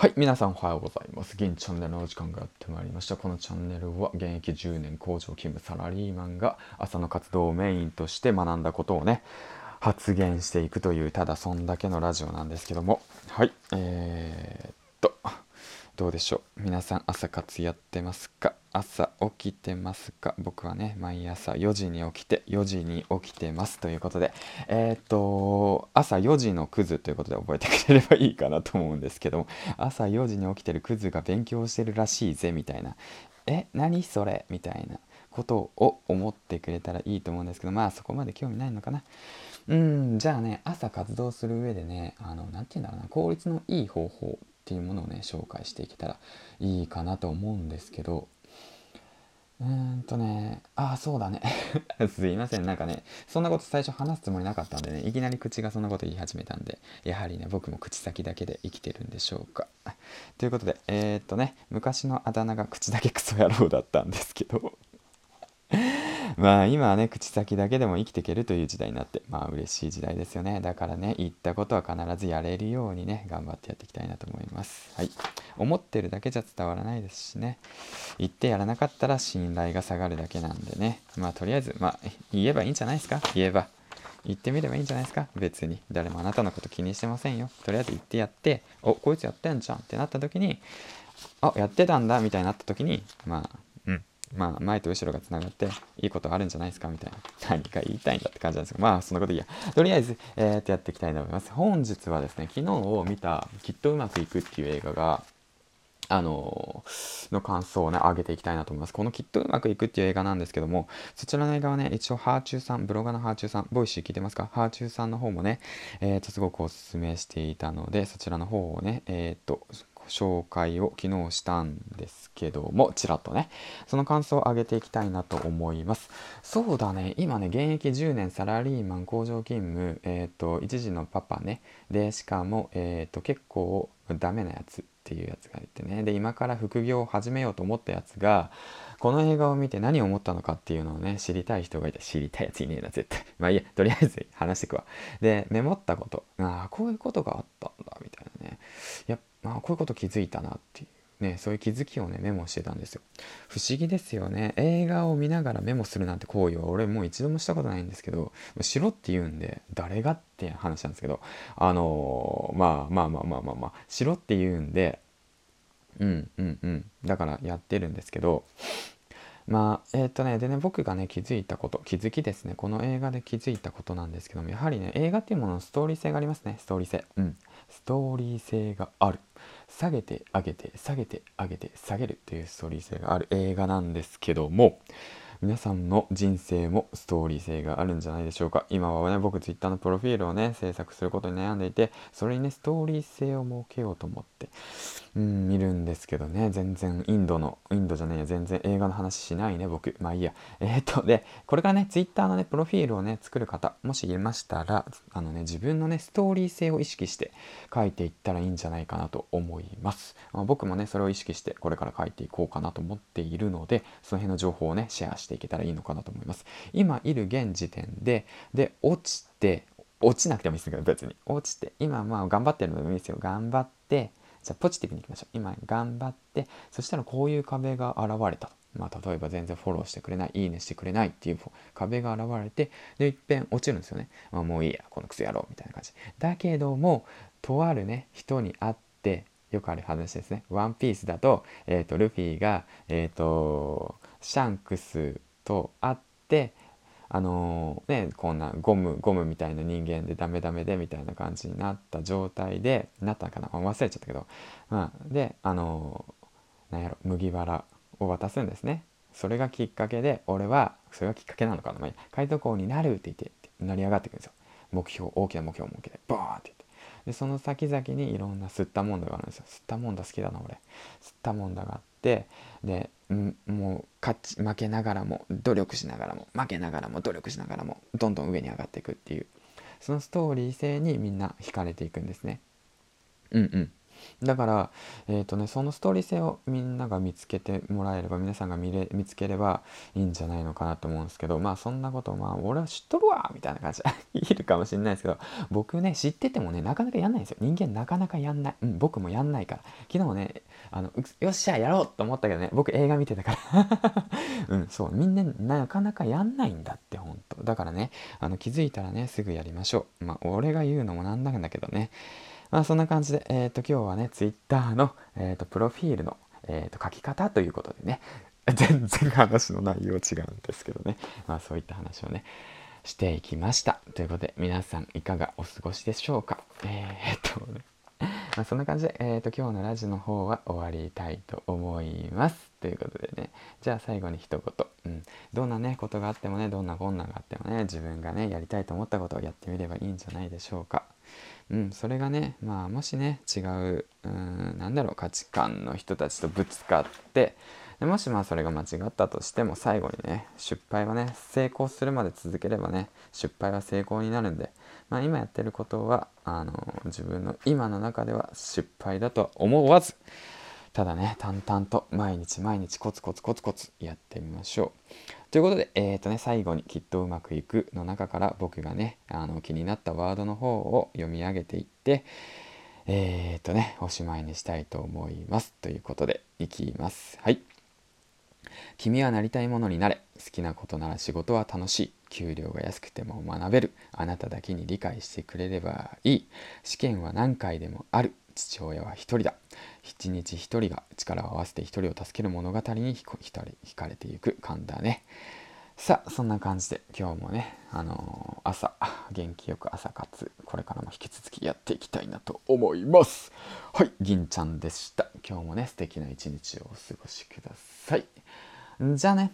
はい、皆さんおはようございます。銀チャンネルのお時間がやってまいりました。このチャンネルは現役10年工場勤務サラリーマンが朝の活動をメインとして学んだことをね、発言していくという、ただそんだけのラジオなんですけども、はい、えー、っと、どうでしょう？皆さん朝活やってますか？朝起きてますか？僕はね、毎朝4時に起きて、4時に起きてますということで、えー、っと、朝4時のクズということで覚えてくれればいいかなと思うんですけども、朝4時に起きてるクズが勉強してるらしいぜみたいな、え、何それ？みたいなことを思ってくれたらいいと思うんですけど、まあそこまで興味ないのかな？うん、じゃあね、朝活動する上でね、あの、なて言うんだろうな、効率のいい方法っていうものをね、紹介していけたらいいかなと思うんですけど、うーんとね、ああ、そうだね。すいません。なんかね、そんなこと最初話すつもりなかったんでね、いきなり口がそんなこと言い始めたんで、やはりね、僕も口先だけで生きてるんでしょうか。ということで、えー、っとね、昔のあだ名が口だけクソ野郎だったんですけどまあ今はね、口先だけでも生きていけるという時代になって、まあ嬉しい時代ですよね。だからね、言ったことは必ずやれるようにね、頑張ってやっていきたいなと思います。はい。思ってるだけじゃ伝わらないですしね。言ってやらなかったら信頼が下がるだけなんでね。まあとりあえず、まあ言えばいいんじゃないですか？言えば。言ってみればいいんじゃないですか？別に。誰もあなたのこと気にしてませんよ。とりあえず言ってやって、お、こいつやってんじゃんってなった時に、あ、やってたんだみたいになった時に、まあ、まあ、前と後ろがつながっていいことあるんじゃないですかみたいな。何か言いたいんだって感じなんですけど、まあ、そんなこといいや。とりあえず、えー、っとやっていきたいと思います。本日はですね、昨日を見たきっとうまくいくっていう映画が、あのー、の感想をね、上げていきたいなと思います。このきっとうまくいくっていう映画なんですけども、そちらの映画はね、一応、はあちゅうさん、ブロガーのはあちゅうさん、 Voicy 聞いてますか？はあちゅうさんの方もね、えっ、と、すごくおすすめしていたので、そちらの方をね、えっ、と、紹介を昨日したんですけども、ちらっとね、その感想を上げていきたいなと思います。そうだね、今ね、現役10年サラリーマン工場勤務、えっ、ー、と、一時のパパね、で、しかも、えっ、ー、と、結構ダメなやつっていうやつがいてね、で、今から副業を始めようと思ったやつが、この映画を見て何を思ったのかっていうのをね、知りたい人がいて、知りたいやついねえな、絶対。まあいいや、とりあえず話してくわ。で、メモったこと。ああ、こういうことがあったんだ、みたいなね。やまあ、こういうこと気づいたなっていう。ね、そういう気づきをね、メモしてたんですよ。不思議ですよね。映画を見ながらメモするなんて行為は俺もう一度もしたことないんですけど、しろって言うんで、誰がって話なんですけど、あのー、まあまあまあまあまあまあ、しろって言うんで、うんうんうん。だからやってるんですけど、まあ、えー、とね、でね、僕がね、気づいたこと、気づきですね、この映画で気づいたことなんですけども、やはりね、映画っていうもののストーリー性がありますね、ストーリー性。うん。ストーリー性がある。下げて上げて、下げて上げて、下げるというストーリー性がある映画なんですけども、皆さんの人生もストーリー性があるんじゃないでしょうか。今はね、僕 Twitter のプロフィールをね、制作することに悩んでいて、それにね、ストーリー性を設けようと思って、うん、見るんですけどね、全然インドの、インドじゃねえや、全然映画の話しないね、僕。まあいいや。えー、っと、で、これからね、Twitter のね、プロフィールをね、作る方、もしいましたら、あのね、自分のね、ストーリー性を意識して書いていったらいいんじゃないかなと思います。まあ、僕もね、それを意識して、これから書いていこうかなと思っているので、その辺の情報をね、シェアしてしていけたらいいのかなと思います。今いる現時点で、で、落ちて、落ちなくてもいいですけど、別に。落ちて、今まあ頑張ってるのでもいいですよ。頑張って、じゃあポジティブにいきましょう。今頑張って、そしたらこういう壁が現れたと。まあ例えば全然フォローしてくれない、いいねしてくれないっていう壁が現れて、で、いっぺん落ちるんですよね。まあもういいや、このクソ野郎みたいな感じ。だけども、とあるね、人に会って、よくある話ですね。ワンピースだと、えっ、ー、と、ルフィが、えっ、ー、と、シャンクスと会ってあのー、ねこんなゴムゴムみたいな人間でダメダメでみたいな感じになった状態でなったかな？忘れちゃったけど、まあ、であのー、なんやろ麦わらを渡すんですね。それがきっかけで俺はそれがきっかけなのかな、まあ、海賊王になるって言って成り上がっていくんですよ。目標大きな目標を設けてボーンって。でその先々にいろんな吸ったもんだがあるんですよ吸ったもんだ好きだな俺吸ったもんだがあってでもう勝ち負けながらも努力しながらも負けながらも努力しながらもどんどん上に上がっていくっていうそのストーリー性にみんな惹かれていくんですね。うんうん。だからえっ、ー、とねそのストーリー性をみんなが見つけてもらえれば皆さんが見れ見つければいいんじゃないのかなと思うんですけどまあそんなことまあ俺は知っとるわみたいな感じ。でいるかもしれないですけど僕ね知っててもねなかなかやんないんですよ。人間なかなかやんない。うん僕もやんないから。昨日ねあのよっしゃやろうと思ったけどね僕映画見てたから。うんそうみんななかなかやんないんだって本当だからねあの気づいたらねすぐやりましょう。まあ俺が言うのもなんなんだけどね。まあそんな感じでえっ、ー、と今日はね Twitter の、えーと、プロフィールの、えーと、書き方ということでね 全然話の内容違うんですけどねまあそういった話をねしていきましたということで皆さんいかがお過ごしでしょうか？えー、っとねまあ、そんな感じで、えーと、今日のラジオの方は終わりたいと思います。ということでね、じゃあ最後に一言、うん、どんなね、ことがあってもね、どんな困難があってもね、自分がね、やりたいと思ったことをやってみればいいんじゃないでしょうか。うん、それがね、まあ、もしね、違う、うん、なんだろう、価値観の人たちとぶつかって、でもしまあそれが間違ったとしても最後にね失敗はね成功するまで続ければね失敗は成功になるんでまあ、今やってることはあの自分の今の中では失敗だとは思わずただね淡々と毎日毎日コツコツコツコツやってみましょう。ということで、えーとね、最後に「きっとうまくいく」の中から僕がねあの気になったワードの方を読み上げていってえっ、ー、とねおしまいにしたいと思います。ということでいきます。はい。君はなりたいものになれ好きなことなら仕事は楽しい給料が安くても学べるあなただけに理解してくれればいい試験は何回でもある父親は一人だ一日一人が力を合わせて一人を助ける物語に惹かれていく感だね。さあそんな感じで今日もねあのー、朝元気よく朝活これからも引き続きやっていきたいなと思います。はい銀ちゃんでした。今日もね素敵な一日をお過ごしください。じゃあね。